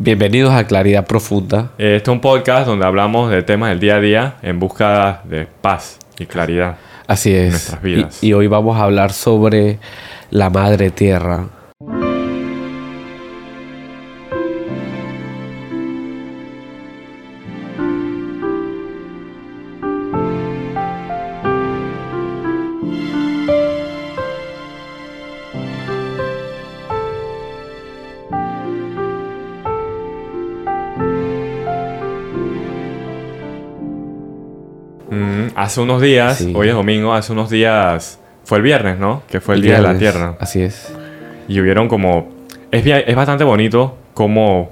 Bienvenidos a Claridad Profunda. Este es un podcast donde hablamos de temas del día a día en busca de paz y claridad. Así es. En nuestras vidas. Y, y hoy vamos a hablar sobre la Madre Tierra. Hace unos días, Sí. hoy es domingo, hace unos días, fue el viernes, ¿no? Que fue el, Día de la viernes. Tierra. Así es. Y hubieron como... Es, bien- es bastante bonito cómo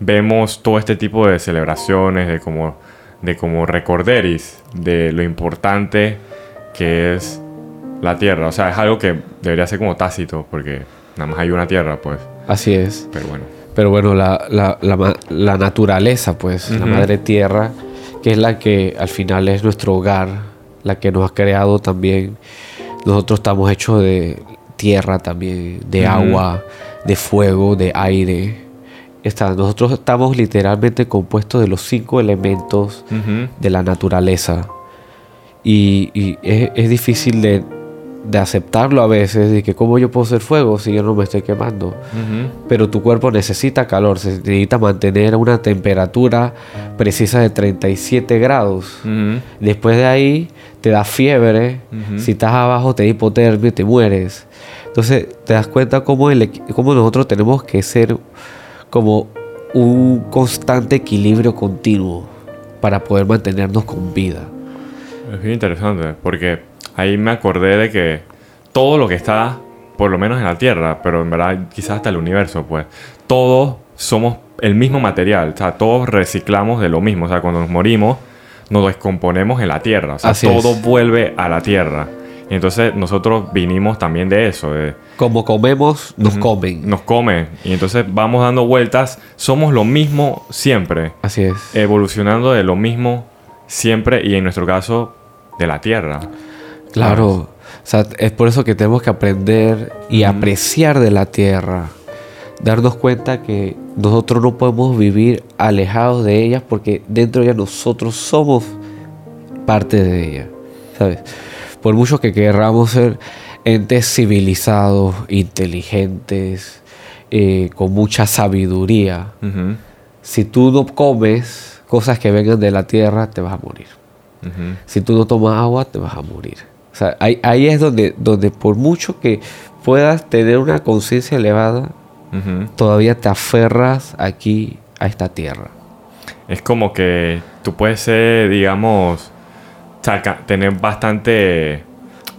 vemos todo este tipo de celebraciones, de como, de como recorderis de lo importante que es la Tierra. O sea, es algo que debería ser como tácito, porque nada más hay una Tierra, pues. Así es. Pero bueno. Pero bueno, la, la- la la naturaleza, pues, la Ujú. Madre Tierra, que es la que al final es nuestro hogar, la que nos ha creado también. Nosotros estamos hechos de tierra también, de agua, de fuego, de aire. Está, nosotros estamos literalmente compuestos de los cinco elementos de la naturaleza. Y, y es, es difícil de, de aceptarlo a veces, de que cómo yo puedo ser fuego si yo no me estoy quemando. Pero tu cuerpo necesita calor, se necesita mantener una temperatura precisa de 37 grados. Después de ahí te da fiebre, si estás abajo te da hipotermia y te mueres. Entonces te das cuenta cómo, el cómo nosotros tenemos que ser como un constante equilibrio continuo para poder mantenernos con vida. Es bien interesante, porque ahí me acordé de que todo lo que está, por lo menos en la Tierra, pero en verdad quizás hasta el universo, pues, todos somos el mismo material, o sea, todos reciclamos de lo mismo, o sea, cuando nos morimos, nos descomponemos en la Tierra, o sea, Así todo es. vuelve a la Tierra. Y entonces nosotros vinimos también de eso, de, Como comemos, nos Ujú. comen. nos come, y entonces vamos dando vueltas, somos lo mismo siempre, Así es. evolucionando de lo mismo siempre, y en nuestro caso, de la Tierra. Claro, o sea, es por eso que tenemos que aprender y apreciar de la tierra. Darnos cuenta que nosotros no podemos vivir alejados de ella porque dentro de ella nosotros somos parte de ella. ¿Sabes? Por mucho que querramos ser entes civilizados, inteligentes, eh, con mucha sabiduría, si tú no comes cosas que vengan de la tierra, te vas a morir. Si tú no tomas agua, te vas a morir. O sea, ahí, ahí es donde, donde por mucho que puedas tener una conciencia elevada, todavía te aferras aquí a esta tierra. Es como que tú puedes ser, digamos, saca- tener bastante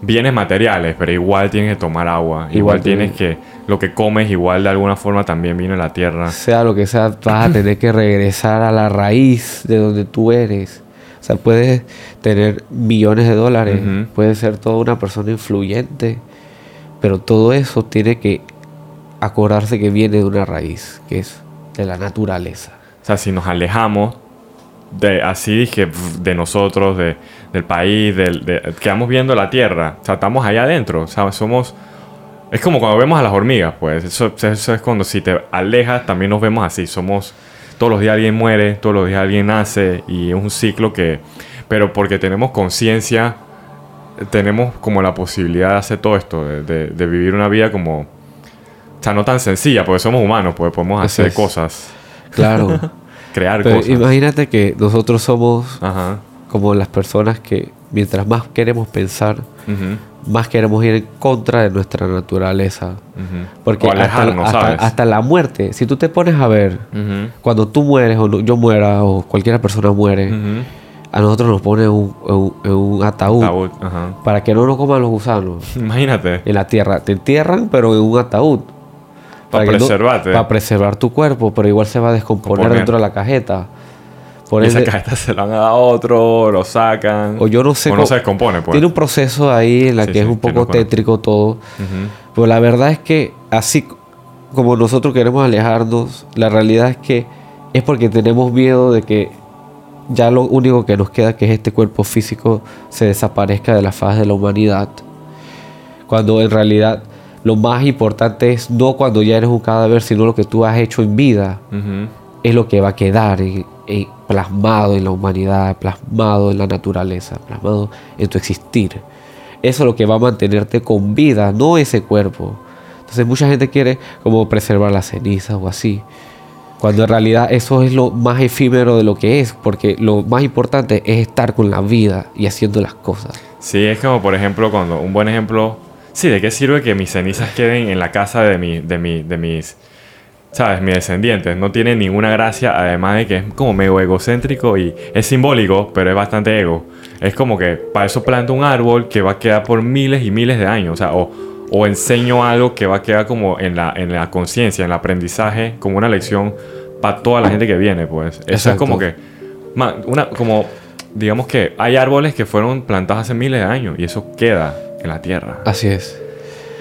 bienes materiales, pero igual tienes que tomar agua. Igual, Igual tienes tienes- que, lo que comes, igual de alguna forma también viene de la tierra. Sea lo que sea, vas a tener que regresar a la raíz de donde tú eres. O sea, puedes tener millones de dólares, Ujú. puedes ser toda una persona influyente, pero todo eso tiene que acordarse que viene de una raíz, que es de la naturaleza. O sea, si nos alejamos de así dije de nosotros, de, del país, del, de, quedamos viendo la tierra. O sea, estamos allá adentro. O sea, somos. Es como cuando vemos a las hormigas, pues. Eso, eso es cuando si te alejas también nos vemos así. Somos. Todos los días alguien muere, todos los días alguien nace y es un ciclo que. Pero porque tenemos conciencia, tenemos como la posibilidad de hacer todo esto, de, de- de vivir una vida como. O sea, no tan sencilla, porque somos humanos, pues podemos hacer cosas, Claro. crear Pero cosas. imagínate que nosotros somos Ajá. como las personas que mientras más queremos pensar, más queremos ir en contra de nuestra naturaleza. Porque hasta, la muerte, si tú te pones a ver, cuando tú mueres o no- yo muera o cualquier persona muere, a nosotros nos ponen en un, un- ataúd, para que no nos coman los gusanos Imagínate. en la tierra. Te entierran, pero en un ataúd. Para no- preservarte. Para preservar tu cuerpo, pero igual se va a descomponer Componer. dentro de la cajeta. Por y esa cajeta se la van a dar a otro, lo sacan. O yo no sé O no se descompone, pues. Tiene un proceso ahí en la Sí, que sí, es un poco tétrico todo. Ujú. Pero la verdad es que así como nosotros queremos alejarnos, la realidad es que es porque tenemos miedo de que ya lo único que nos queda, que es este cuerpo físico, se desaparezca de la faz de la humanidad. Cuando en realidad lo más importante es no cuando ya eres un cadáver, sino lo que tú has hecho en vida. Ujú. Es lo que va a quedar en- plasmado en la humanidad, plasmado en la naturaleza, plasmado en tu existir. Eso es lo que va a mantenerte con vida, no ese cuerpo. Entonces mucha gente quiere como preservar las cenizas o así. Cuando en realidad eso es lo más efímero de lo que es, porque lo más importante es estar con la vida y haciendo las cosas. Sí, es como por ejemplo cuando un buen ejemplo, sí, ¿de qué sirve que mis cenizas queden en la casa de mi, de mi, de mis, sabes, mis descendientes? No tiene ninguna gracia, además de que es como medio egocéntrico y es simbólico, pero es bastante ego. Es como que para eso planto un árbol que va a quedar por miles y miles de años, o sea, o, o enseño algo que va a quedar como en la, en la conciencia, en el aprendizaje, como una lección para toda la gente que viene, pues. Eso es como que, una, como, digamos que hay árboles que fueron plantados hace miles de años y eso queda en la tierra, Así es.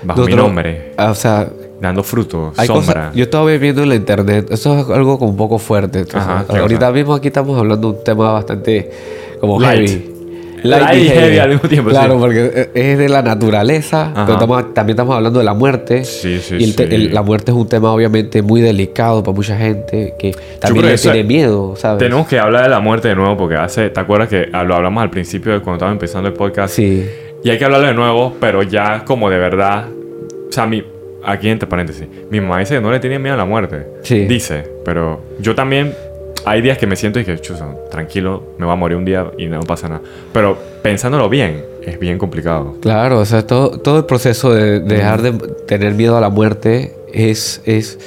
bajo mi nombre, ah, O sea, dando frutos, hay sombra. cosas. Yo estaba viendo en la internet. Eso es algo como un poco fuerte. entonces, Ajá, ¿qué ahorita cosa? mismo aquí estamos hablando de un tema bastante como Light. heavy. Light y heavy al mismo tiempo, Claro, sí. porque es de la naturaleza, pero estamos- también estamos hablando de la muerte. Sí, sí, y el sí. el- la muerte es un tema obviamente muy delicado para mucha gente que también le tiene miedo, ¿sabes? Tenemos que hablar de la muerte de nuevo porque hace, ¿te acuerdas que lo hablamos al principio de cuando estábamos empezando el podcast? Sí, Y hay que hablarlo de nuevo, pero ya como de verdad. O sea, mi, aquí entre paréntesis, mi mamá dice que no le tiene miedo a la muerte. Sí. Dice, pero yo también. Hay días que me siento y que, chuzo, tranquilo, me va a morir un día y no pasa nada. Pero pensándolo bien, es bien complicado. claro, o sea, todo, todo el proceso de, de dejar de tener miedo a la muerte es, es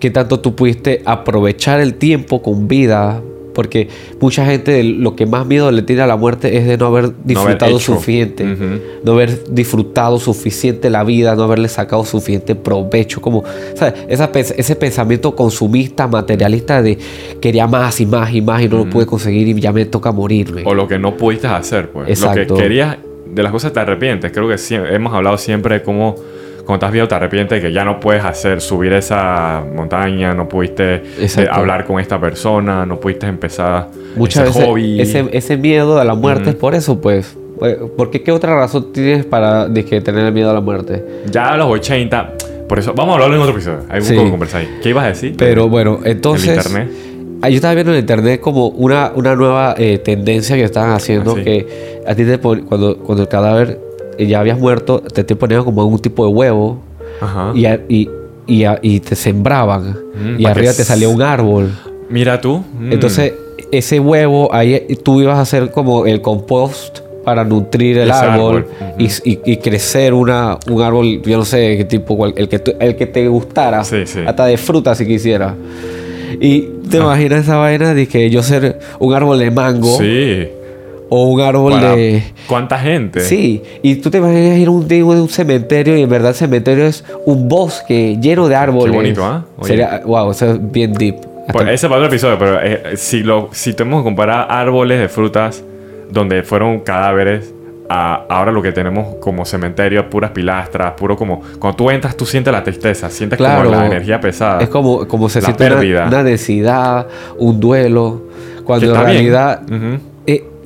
que tanto tú pudiste aprovechar el tiempo con vida, porque mucha gente lo que más miedo le tiene a la muerte es de no haber disfrutado hecho. suficiente, Ujú. no haber disfrutado suficiente la vida, no haberle sacado suficiente provecho, como, ¿sabes? Esa ese pensamiento consumista, materialista de quería más y más y más y no lo pude conseguir y ya me toca morirme. O lo que no pudiste hacer, pues. Exacto. Lo que querías, de las cosas te arrepientes. Creo que siempre, hemos hablado siempre de cómo cuando estás viejo te arrepientes de que ya no puedes hacer, subir esa montaña, no pudiste eh, hablar con esta persona, no pudiste empezar Muchas ese veces hobby. ese, ese miedo a la muerte es por eso, pues. Eh, Porque qué otra razón tienes para de que tener miedo a la muerte? Ya a los 80, por eso, vamos a hablarlo en otro episodio. Hay un Sí. poco de conversar ahí. ¿Qué ibas a decir? Pero bueno, entonces. El internet. Ah, Yo estaba viendo en internet como una, una nueva eh, tendencia que estaban haciendo Ah, sí. que a ti te pon- cuando, cuando el cadáver ya habías muerto, te, te ponían como un tipo de huevo Ajá. y, y, y, te sembraban Mm, y arriba te salía un árbol. Mira tú. mm, Entonces, ese huevo, ahí tú ibas a hacer como el compost para nutrir el árbol, árbol, y, y- y crecer una, un árbol, yo no sé qué tipo, cual- el que, el que te gustara, Sí, sí. hasta de fruta si quisiera. Y te imaginas esa vaina de que yo ser un árbol de mango Sí. O un árbol Para- de... ¿Cuánta gente? Sí, y tú te imaginas ir a un, de un cementerio y en verdad el cementerio es un bosque lleno de árboles. bonito, ¿ah? Sería, wow, eso es bien deep. Pues ese para otro episodio, pero eh, si, lo, si tenemos que comparar árboles de frutas donde fueron cadáveres a ahora lo que tenemos como cementerio, puras pilastras, puro como... Cuando tú entras, tú sientes la tristeza, sientes Claro. como la energía pesada. Es como, como se La siente una, pérdida. una densidad, un duelo, cuando en realidad eh,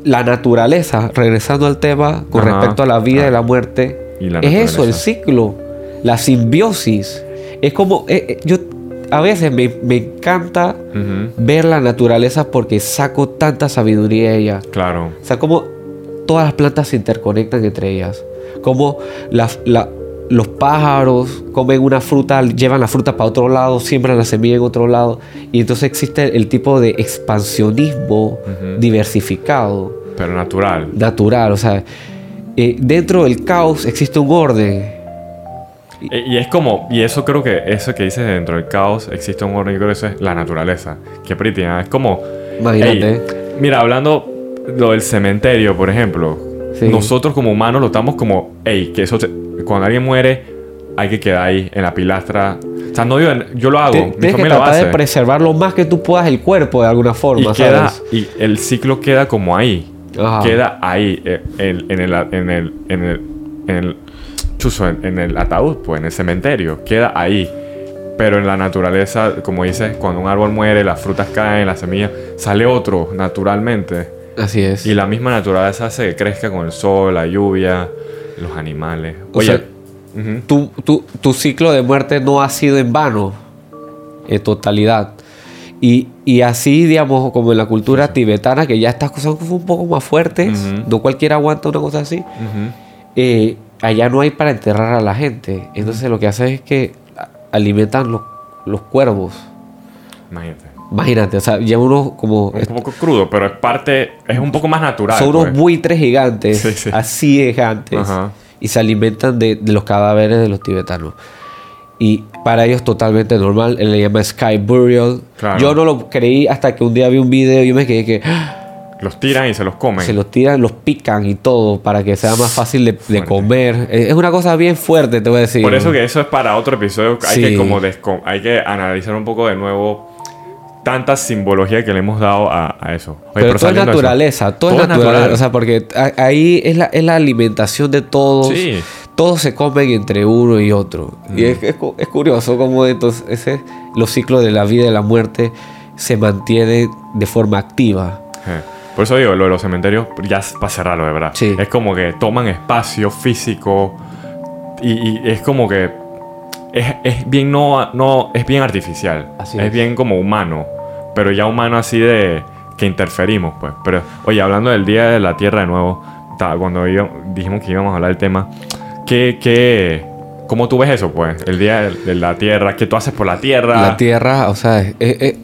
la naturaleza, regresando al tema con Ajá. respecto a la vida y Ah. la muerte, Y la es eso, el ciclo, la simbiosis. Es como, eh, eh, yo a veces me, me encanta Ujú. ver la naturaleza porque saco tanta sabiduría de ella. Claro. O sea, como todas las plantas se interconectan entre ellas. Como las- la- los pájaros comen una fruta, llevan la fruta para otro lado, siembran la semilla en otro lado. Y entonces existe el tipo de expansionismo diversificado, Pero natural. natural. O sea, eh, dentro del caos existe un orden. Y es como, y eso creo que, eso que dices dentro del caos, existe un orden, yo creo que eso es la naturaleza. Que prístina, es como... Imagínate. Mira, hablando lo del cementerio, por ejemplo, Sí. nosotros como humanos lo estamos como, hey, que eso, se- cuando alguien muere, hay que quedar ahí en la pilastra. O sea, no digo, yo lo hago, Ti- mi Tienes que lo tratar de preservar lo más que tú puedas el cuerpo de alguna Y, forma, queda, ¿sabes? y el ciclo queda como ahí. Ajá. Queda ahí, eh, en, en el, en el, en el, en el, chuzo, en, en el ataúd, pues, en el cementerio. Queda ahí. Pero en la naturaleza, como dices, cuando un árbol muere, las frutas caen, las semillas, sale otro naturalmente. Así es. Y la misma naturaleza hace que crezca con el sol, la lluvia, los animales. O Oye, sea, tu, tu- tu ciclo de muerte no ha sido en vano, en totalidad. Y, y así, digamos, como en la cultura tibetana, que ya estas cosas son un poco más fuertes, no cualquiera aguanta una cosa así, eh, allá no hay para enterrar a la gente. Entonces lo que hacen es que alimentan los, los cuervos. Imagínate. Imagínate, o sea, ya uno como... Un poco crudo, pero es parte, es un poco más natural. son unos pues. buitres gigantes, Sí, sí. así de gigantes, Ajá. y se alimentan de, de los cadáveres de los tibetanos. Y para ellos totalmente normal, él le llama Sky Burial. Claro. Yo no lo creí hasta que un día vi un video y yo me quedé que ¡ah! Los tiran y se los comen. se los tiran, los pican y todo para que sea más fácil de, comer. Es es una cosa bien fuerte, te voy a decir. Por eso que eso es para otro episodio. Hay Sí. que como hay que analizar un poco de nuevo tanta simbología que le hemos dado a, a eso. Oye, Pero, todo es naturaleza, todo, es naturaleza. O sea, porque a- ahí es la, es la alimentación de todos. Sí. Todos se comen entre uno y otro. Y es, es cu- es curioso cómo entonces ese, los ciclos de la vida y la muerte se mantienen de forma activa. Eh, Por eso digo, lo de los cementerios, ya es para cerrarlo, de verdad. Sí. Es como que toman espacio físico y, y es como que es, es bien no, no es bien artificial. Así es, es. bien como humano, pero ya humano así de que interferimos, pues. Pero oye, hablando del día de la Tierra de nuevo, cuando dijimos que íbamos a hablar del tema, ¿qué, qué, cómo tú ves eso, pues? El día de, la Tierra, ¿qué tú haces por la Tierra? La tierra, o sea, es, es-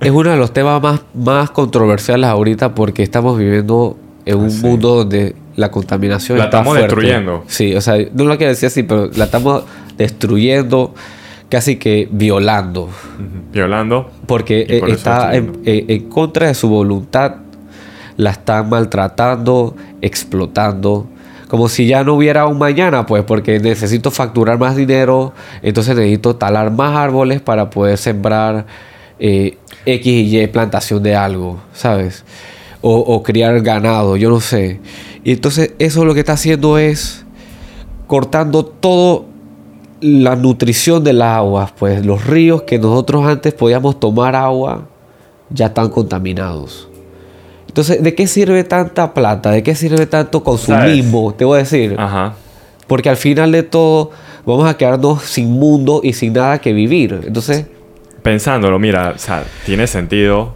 es uno de los temas más, más controversiales ahorita porque estamos viviendo en un Sí. mundo donde la contaminación La está estamos fuerte. destruyendo. Sí, o sea, no lo quiero decir así, pero la estamos destruyendo, casi que violando. Violando. Porque por eso está en, en- en contra de su voluntad, la están maltratando, explotando. Como si ya no hubiera un mañana, pues, porque necesito facturar más dinero, entonces necesito talar más árboles para poder sembrar eh, X y Y plantación de algo, ¿sabes? O, o criar ganado, yo no sé. Y entonces eso lo que está haciendo es cortando todo la nutrición del agua, pues los ríos que nosotros antes podíamos tomar agua ya están contaminados. Entonces, ¿de qué sirve tanta plata? ¿De qué sirve tanto consumismo? Te voy a decir. Ajá. Porque al final de todo vamos a quedarnos sin mundo y sin nada que vivir. Entonces, pensándolo, mira, o sea, tiene sentido.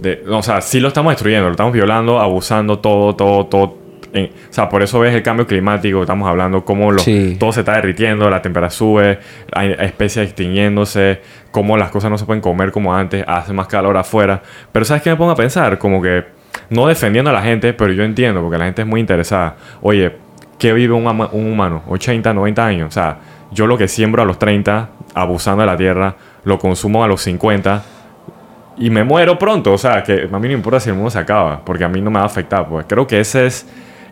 De, o sea, sí lo estamos destruyendo, lo estamos violando, abusando, todo, todo, todo. En- o sea, por eso ves el cambio climático, estamos hablando, cómo Sí. todo se está derritiendo, la temperatura sube, hay especies extinguiéndose, cómo las cosas no se pueden comer como antes, hace más calor afuera. Pero ¿sabes qué me pongo a pensar? Como que, no defendiendo a la gente, pero yo entiendo, porque la gente es muy interesada. Oye, ¿qué vive un humano? 80, 90 años. O sea, yo lo que siembro a los 30, abusando de la tierra, lo consumo a los 50 y me muero pronto. O sea, que a mí no importa si el mundo se acaba, porque a mí no me va a afectar. Pues creo que ese es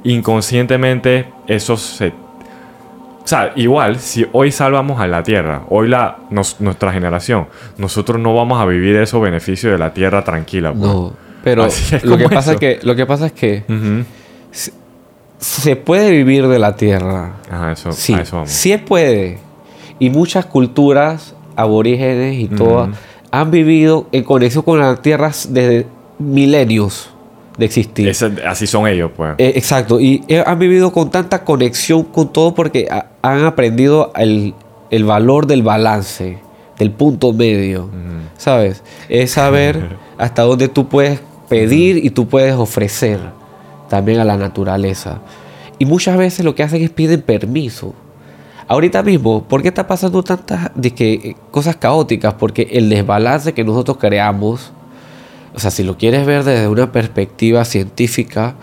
inconscientemente, eso se. O sea, igual, si hoy salvamos a la tierra, hoy la, nos- nuestra generación, nosotros no vamos a vivir esos beneficios de la tierra tranquila. pues. no. Pero lo que, pasa es que, lo que pasa es que se puede vivir de la tierra. Ajá, eso, Sí, a eso vamos. sí puede. Y muchas culturas aborígenes y todas han vivido en conexión con las tierras desde milenios de existir. Así son ellos, pues. Eh, exacto, y eh, han vivido con tanta conexión con todo porque ha- han aprendido el, el valor del balance, del punto medio, ¿sabes? Es saber hasta dónde tú puedes pedir y tú puedes ofrecer también a la naturaleza. Y muchas veces lo que hacen es piden permiso. Ahorita mismo, ¿por qué está pasando tantas de que, eh, cosas caóticas? Porque el desbalance que nosotros creamos, o sea, si lo quieres ver desde una perspectiva científica,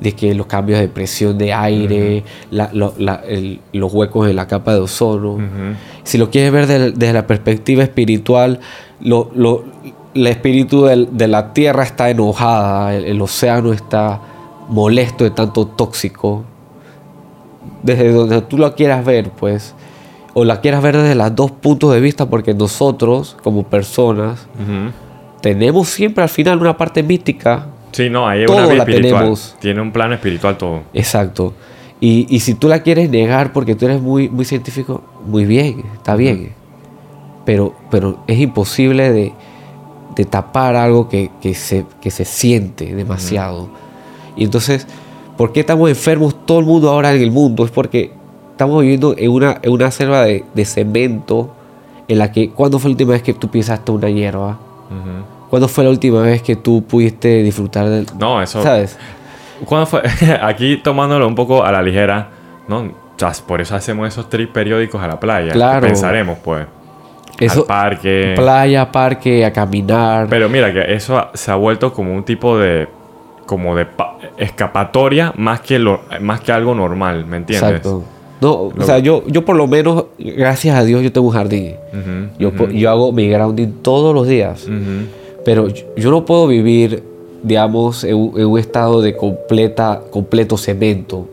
de que los cambios de presión de aire, la- lo- la- el- los huecos en la capa de ozono, si lo quieres ver de- desde la perspectiva espiritual, lo, lo- el espíritu de la tierra está enojada, el, el océano está molesto de tanto tóxico. Desde donde tú lo quieras ver, pues, o la quieras ver desde los dos puntos de vista, porque nosotros, como personas. Tenemos siempre al final una parte mística. Sí, no, ahí Todo una la espiritual. tenemos. Tiene un plano espiritual todo. Exacto. Y, y si tú la quieres negar porque tú eres muy, muy científico, muy bien, está bien. Pero, pero es imposible de, de tapar algo que, que se, que se siente demasiado. Y entonces, ¿por qué estamos enfermos todo el mundo ahora en el mundo? Es porque estamos viviendo en una, en una selva de, de cemento en la que, ¿cuándo fue la última vez que tú pisaste una hierba? Ujú. ¿Cuándo fue la última vez que tú pudiste disfrutar del... No, eso. ¿Sabes? ¿Cuándo fue? Aquí tomándolo un poco a la ligera, ¿no? O por eso hacemos esos trips periódicos a la playa. Claro. Pensaremos, pues. Eso, al parque. playa, parque, a caminar. Pero mira que eso se ha vuelto como un tipo de como de pa- escapatoria más que lo más que algo normal, ¿me entiendes? Exacto. No, o Lo- sea, yo, yo por lo menos, gracias a Dios, yo tengo un jardín. Ujú, Yo, ujú, po- yo hago mi grounding todos los días. ujú. Pero yo, no puedo vivir, digamos, en un, en un estado de completa, completo cemento.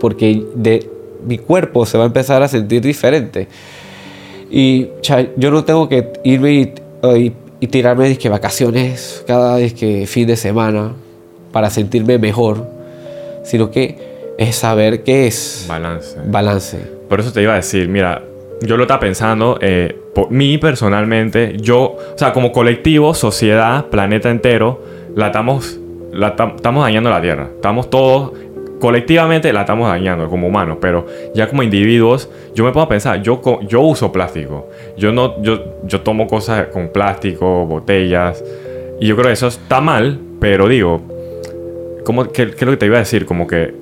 Porque de, mi cuerpo se va a empezar a sentir diferente. Y cha, yo no tengo que irme y, y- y tirarme dizque, vacaciones cada que fin de semana para sentirme mejor. Sino que es saber qué es Balance. balance. Por eso te iba a decir, mira, yo lo estaba pensando, eh, por mí personalmente, yo, o sea, como colectivo, sociedad, planeta entero, la estamos, la tam- estamos dañando la Tierra. Estamos todos, colectivamente la estamos dañando como humanos, pero ya como individuos, yo me a pensar, yo, yo uso plástico, yo, no, yo, yo tomo cosas con plástico, botellas, y yo creo que eso está mal, pero digo, ¿Cómo, qué, qué es lo que te iba a decir? Como que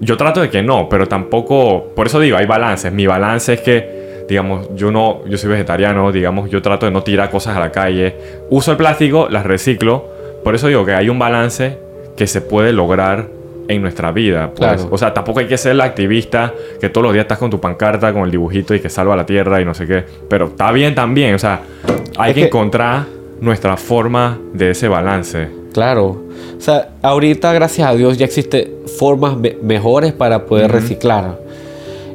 yo trato de que no, pero tampoco. Por eso digo, hay balances. Mi balance es que, digamos, yo no, yo soy vegetariano, digamos, yo trato de no tirar cosas a la calle. Uso el plástico, las reciclo. Por eso digo que hay un balance que se puede lograr en nuestra vida. pues. Claro. O sea, tampoco hay que ser la activista que todos los días estás con tu pancarta, con el dibujito y que salva la tierra y no sé qué. Pero está bien también. O sea, hay Es que que- encontrar nuestra forma de ese balance. Claro. O sea, ahorita, gracias a Dios, ya existen formas me- mejores para poder Ujú. reciclar.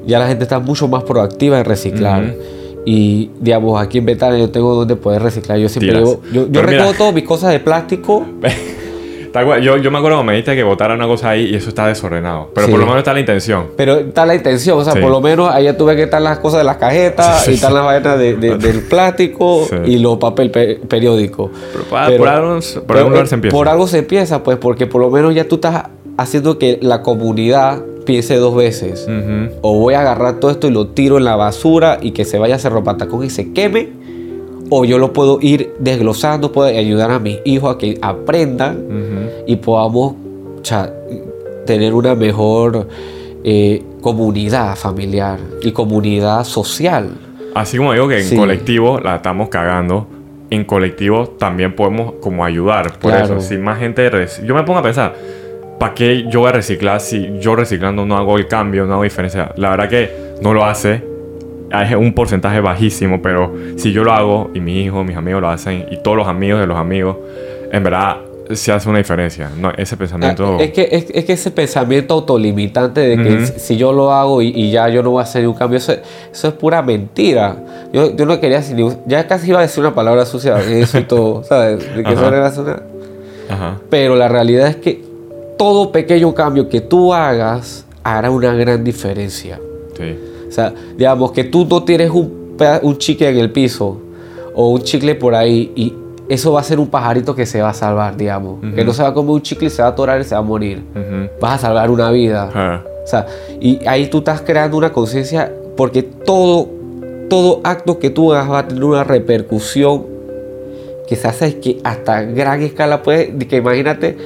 Ya la gente está mucho más proactiva en reciclar. Ujú. Y, digamos, aquí en Betania yo tengo donde poder reciclar. Yo siempre Tiras. digo, yo, yo Pero recojo todas mis cosas de plástico. Yo, yo me acuerdo cuando me dijiste que botara una cosa ahí y eso está desordenado. Pero Sí. por lo menos está la intención. Pero está la intención, o sea, Sí. por lo menos allá tuve que estar las cosas de las cajetas Sí, y están las vainas de- de- del plástico y los papel pe- periódico. Pero pa- por algo- por pero, algún lugar eh, se empieza. Por algo se empieza, pues, porque por lo menos ya tú estás haciendo que la comunidad piense dos veces. O voy a agarrar todo esto y lo tiro en la basura y que se vaya a Cerro Patacón y se queme. O yo lo puedo ir desglosando, puedo ayudar a mis hijos a que aprendan y podamos cha, tener una mejor eh, comunidad familiar y comunidad social. Así como digo que en Sí. colectivo la estamos cagando, en colectivo también podemos como ayudar. Por Claro. eso, si más gente... Yo me pongo a pensar, ¿para qué yo voy a reciclar si yo reciclando no hago el cambio, no hago diferencia? La verdad que no lo hace. Es un porcentaje bajísimo, pero si yo lo hago y mis hijos, mis amigos lo hacen y todos los amigos de los amigos, en verdad se hace una diferencia. No, ese pensamiento... Ah, Es que, es, es que ese pensamiento autolimitante de que Ujú. si- si yo lo hago y, y ya yo no voy a hacer un cambio, eso, eso es pura mentira. Yo, yo no quería decir, ya casi iba a decir una palabra sucia, eso y todo, ¿sabes? De que eso era una- Ajá. Pero la realidad es que todo pequeño cambio que tú hagas hará una gran diferencia. Sí. O sea, digamos que tú no tienes un, un chicle en el piso o un chicle por ahí y eso va a ser un pajarito que se va a salvar, digamos. Que Ujú. no se va a comer un chicle y se va a atorar y se va a morir. Ujú. Vas a salvar una vida. Ajá. O sea, y ahí tú estás creando una conciencia porque todo, todo acto que tú hagas va a tener una repercusión que se hace que hasta gran escala puede, que imagínate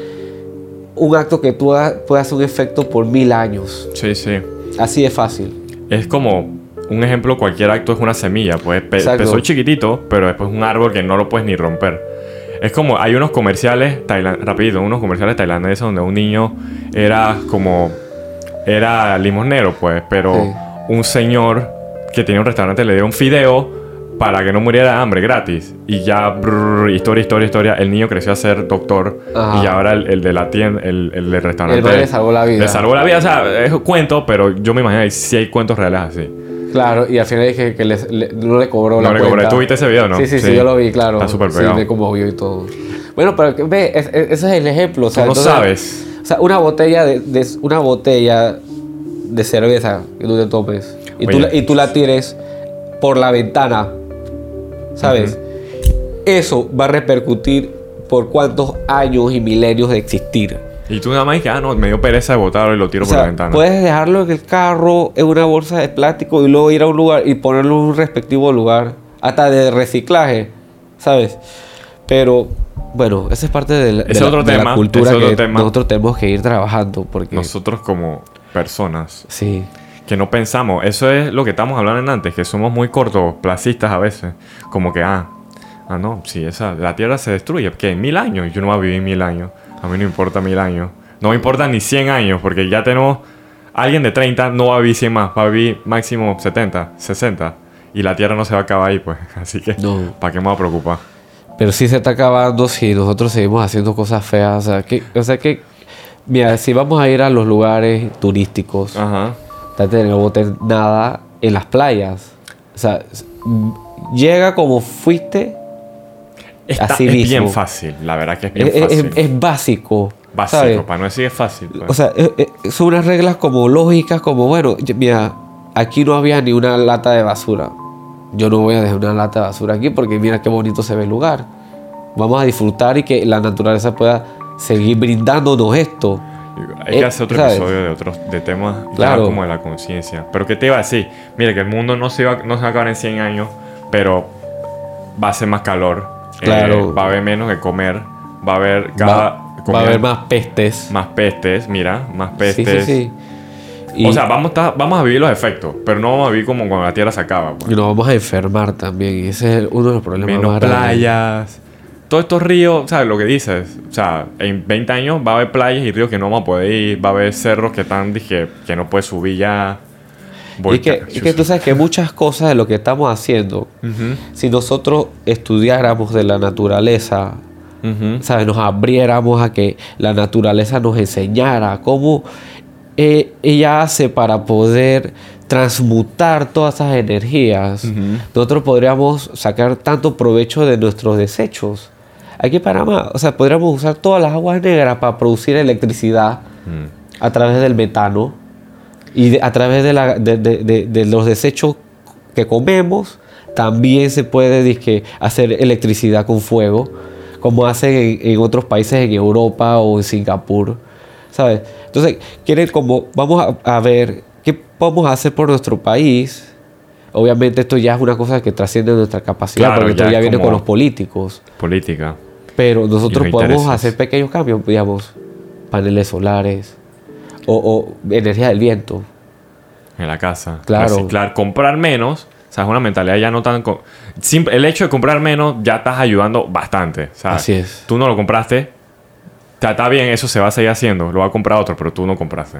un acto que hagas puede hacer un efecto por mil años. Sí, sí. Así de fácil. Es como un ejemplo, cualquier acto es una semilla. Pues pe- Exacto. empezó chiquitito, pero después un árbol que no lo puedes ni romper. Es como, hay unos comerciales, rapidito, unos comerciales tailandeses donde un niño era como, era limosnero, pues, pero Sí. un señor que tenía un restaurante le dio un fideo para que no muriera de hambre gratis. Y ya, brrr, historia, historia, historia, el niño creció a ser doctor Ajá. y ahora el, el de la tienda, el, el del restaurante... El le salvó la vida. Le salvó la vida, o sea, es un cuento, pero yo me imagino que sí hay cuentos reales así. Claro, y al final dije que les- le- no le cobró No la le cuenta. ¿Tú viste ese video, no? Sí, sí, sí, Sí. yo lo vi, claro. Está súper Sí, pegado. me conmovió y todo. Bueno, pero ve, es- es- ese es el ejemplo. O sea, Tú no entonces- sabes. O sea, una botella de, de- una botella de cerveza que tú te tomes y, tú, Oye. la- y tú la tires por la ventana, ¿sabes? Eso va a repercutir por cuántos años y milenios de existir. Y tú nada más dices, ah, no, me dio pereza de botarlo y lo tiro O por la ventana. puedes dejarlo en el carro, en una bolsa de plástico y luego ir a un lugar y ponerlo en un respectivo lugar, hasta de reciclaje, ¿sabes? Pero bueno, esa es parte de la, de Ese la- otro de la tema, cultura que tema. nosotros tenemos que ir trabajando porque Nosotros como personas sí, que no pensamos, eso es lo que estamos hablando en antes, que somos muy cortoplacistas a veces. Como que, ah, ah, no, si esa, la Tierra se destruye, que en mil años, yo no voy a vivir mil años, a mí no importa mil años, no me importa ni 100 años, porque ya tenemos, alguien de 30 no va a vivir 100 más, va a vivir máximo 70, 60, y la Tierra no se va a acabar ahí, pues, así que, No. ¿para qué me voy a preocupar? pero sí se está acabando si nosotros seguimos haciendo cosas feas, o sea, que o sea que mira, si vamos a ir a los lugares turísticos, Ajá. Trate de no botar nada en las playas. O sea, llega como fuiste, Está, Así es mismo. bien fácil, la verdad que es bien es, fácil. es básico. Básico, ¿sabes? para no decir es fácil. pues. O sea, eh, eh, son unas reglas como lógicas, como bueno, mira, aquí no había ni una lata de basura. Yo no voy a dejar una lata de basura aquí porque mira qué bonito se ve el lugar. Vamos a disfrutar y que la naturaleza pueda seguir brindándonos esto. Hay Eh, que hacer otro ¿sabes? episodio de otros de temas Claro. como de la conciencia. Pero ¿qué te iba a decir? Mira, que el mundo no se, va, no se va a acabar en 100 años, pero va a ser más calor. Claro. Eh, va a haber menos que comer. Va a haber cada... Va, va a haber más pestes. más pestes, mira, más pestes. sí, sí. Y, O sea, vamos a, vamos a vivir los efectos, pero no vamos a vivir como cuando la Tierra se acaba. pues. y nos vamos a enfermar también. Y ese es uno de los problemas Menos más grandes. Todos estos ríos, ¿sabes lo que dices? O sea, en 20 años va a haber playas y ríos que no vamos a poder ir. Va a haber cerros que están, dije, que no puedes subir ya. Y que, y que tú sabes que muchas cosas de lo que estamos haciendo, si nosotros estudiáramos de la naturaleza. ¿sabes? nos abriéramos a que la naturaleza nos enseñara cómo eh, ella hace para poder transmutar todas esas energías, nosotros podríamos sacar tanto provecho de nuestros desechos. Aquí en Panamá, o sea, podríamos usar todas las aguas negras para producir electricidad Mm. a través del metano y de- a través de, la- de- de- los desechos que comemos, también se puede dizque, hacer electricidad con fuego, como hacen en, en otros países en Europa o en Singapur, ¿sabes? Entonces, quieren como, vamos a, a ver qué podemos hacer por nuestro país. Obviamente esto ya es una cosa que trasciende nuestra capacidad, Claro, porque esto ya ya viene con los políticos. Política. Pero nosotros podemos intereses. hacer pequeños cambios, digamos, paneles solares o, o energía del viento. En la casa. Claro. Reciclar. Comprar menos. O sea, es una mentalidad ya no tan... el hecho de comprar menos ya estás ayudando bastante. ¿sabes? Así es. Tú no lo compraste. Está bien, eso se va a seguir haciendo. Lo va a comprar otro, pero tú no compraste.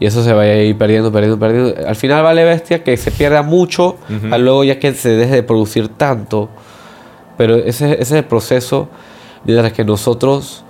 Y eso se va a ir perdiendo, perdiendo, perdiendo. Al final vale bestia que se pierda mucho, a luego ya que se deje de producir tanto. Pero ese, ese es el proceso mientras que nosotros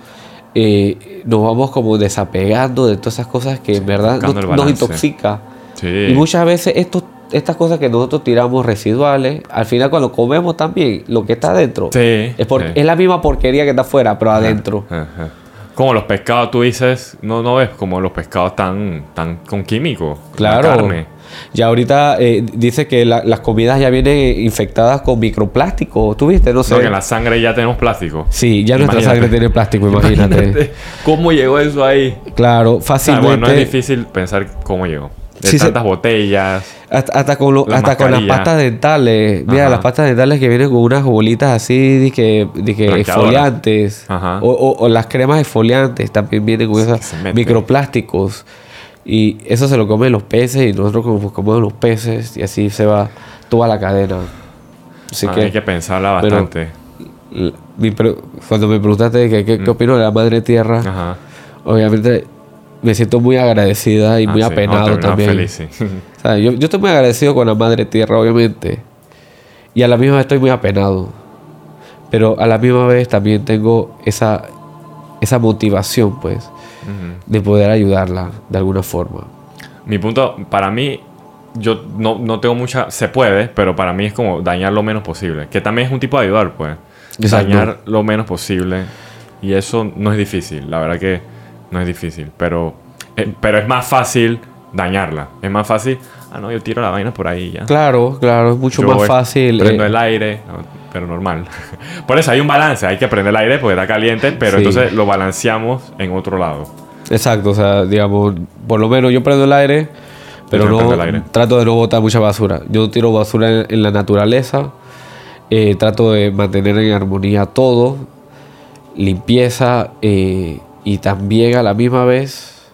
eh, nos vamos como desapegando de todas esas cosas que en verdad nos, intoxica. Sí. Y muchas veces estos, estas cosas que nosotros tiramos residuales, al final cuando comemos también, lo que está adentro, Sí, es, por- es la misma porquería que está afuera, pero adentro. Ajá. Como los pescados, tú dices, no, no ves como los pescados tan, tan con químicos. con la Claro. carne. Ya ahorita eh, dice que la- las comidas ya vienen infectadas con microplástico. ¿Tú viste? No sé. No, que en la sangre ya tenemos plástico. Sí, ya nuestra Imagínate. sangre tiene plástico, imagínate. ¿Cómo llegó eso ahí? claro, O sea, fácilmente. bueno, no es difícil pensar cómo llegó. De Sí, se- tantas botellas. Hasta, hasta con, lo- Las hasta con las mascarillas. pastas dentales. Mira, Ajá. las pastas dentales que vienen con unas bolitas así, que Blanqueadoras. exfoliantes. Ajá. O, o- o las cremas exfoliantes también vienen con Sí, esos microplásticos. Y eso se lo comen los peces y nosotros como comemos los peces y así se va toda la cadena. Así Ah, que, hay que pensarla pero- bastante. mi pre- cuando me preguntaste qué, qué Mm. opino de la madre tierra, Ajá. obviamente me siento muy agradecida y Ah, muy sí. apenado No, también. feliz, sí. O sea, yo, yo estoy muy agradecido con la madre tierra, obviamente. Y a la misma vez estoy muy apenado. Pero a la misma vez también tengo esa, esa motivación, pues, De poder ayudarla de alguna forma. Mi punto, para mí, yo no, no tengo mucha. Se puede, pero para mí es como dañar lo menos posible. Que también es un tipo de ayudar, pues. Exacto. Dañar lo menos posible. Y eso no es difícil, la verdad que no es difícil. Pero, eh, pero es más fácil dañarla. Es más fácil. Ah, no, yo tiro la vaina por ahí ya. Claro, claro, es mucho Yo más fácil. Prendo eh, el aire, pero normal. Por eso hay un balance, hay que prender el aire porque está caliente, pero Sí. entonces lo balanceamos en otro lado. Exacto, o sea, digamos, por lo menos yo prendo el aire, pero no aire. trato de no botar mucha basura. Yo tiro basura en, en la naturaleza, eh, trato de mantener en armonía todo, limpieza eh, y también a la misma vez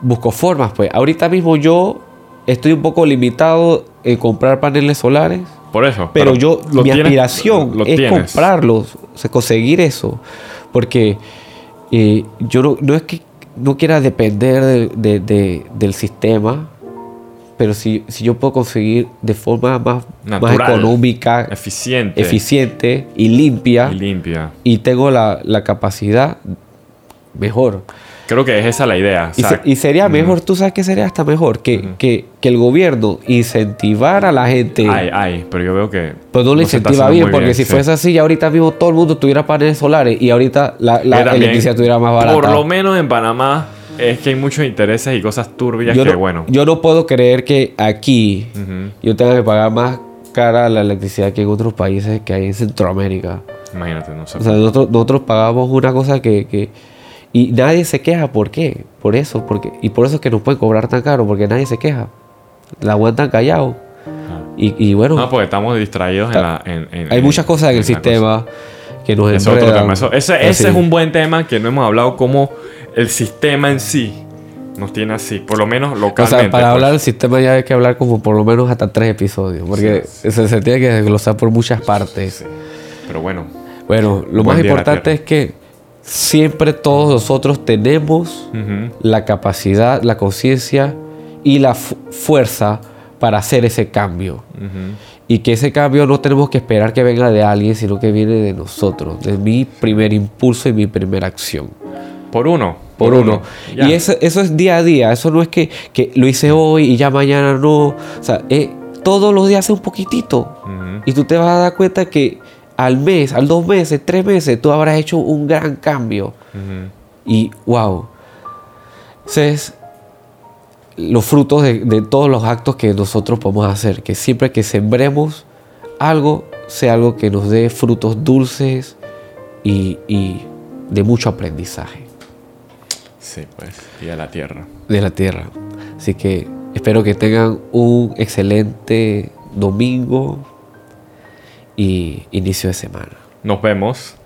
busco formas. Pues ahorita mismo yo estoy un poco limitado en comprar paneles solares. Por eso. Pero, yo, mi tienes- aspiración es tienes. comprarlos, o sea, conseguir eso. Porque eh, yo no, no es que no quiera depender de- de- de- del sistema, pero si, si yo puedo conseguir de forma más, más económica, Eficiente. eficiente y limpia, Y limpia. y tengo la, la capacidad, mejor. Creo que es esa la idea. o Y, sea, se- y sería mejor, tú sabes que sería hasta mejor, que, que, que el gobierno incentivara a la gente. Hay, hay, pero yo veo que. Pues no está incentiva bien, porque si sí. fuese así, ya ahorita mismo todo el mundo tuviera paneles solares y ahorita la, la Que también, electricidad estuviera más barata. Por lo menos en Panamá es que hay muchos intereses y cosas turbias yo, que, no, bueno. yo no puedo creer que aquí yo tenga que pagar más cara la electricidad que en otros países que hay en Centroamérica. Imagínate, no sé. O sea, nosotros, nosotros pagamos una cosa que, que- Y nadie se queja. ¿Por qué? Por eso. Porque, y por eso es que nos pueden cobrar tan caro, porque nadie se queja. La aguantan callado. Y, y bueno, no, porque estamos distraídos en la. en- en- hay muchas cosas en el cosa. sistema que nos es otro tema. Eso- ese ese sí. es un buen tema que no hemos hablado como el sistema en sí nos tiene así, por lo menos O localmente. sea, para pues. hablar del sistema ya hay que hablar como por lo menos hasta tres episodios, porque Sí, Se, se tiene que desglosar por muchas partes. Pero bueno, Bueno, lo más importante es que siempre todos nosotros tenemos la capacidad, la conciencia y la fu- fuerza para hacer ese cambio. Y que ese cambio no tenemos que esperar que venga de alguien, sino que viene de nosotros, de mi primer impulso y mi primera acción. por uno. por uno. Y eso, eso es día a día, eso no es que, que lo hice hoy y ya mañana no. O sea, eh, todos los días hace un poquitito. Y tú te vas a dar cuenta que al mes, al dos meses, tres meses, tú habrás hecho un gran cambio. Y wow. Entonces, los frutos de, de todos los actos que nosotros podemos hacer, que siempre que sembremos algo, sea algo que nos dé frutos dulces y, y de mucho aprendizaje. Sí, pues, y a la tierra. de la tierra. Así que espero que tengan un excelente domingo y inicio de semana. Nos vemos.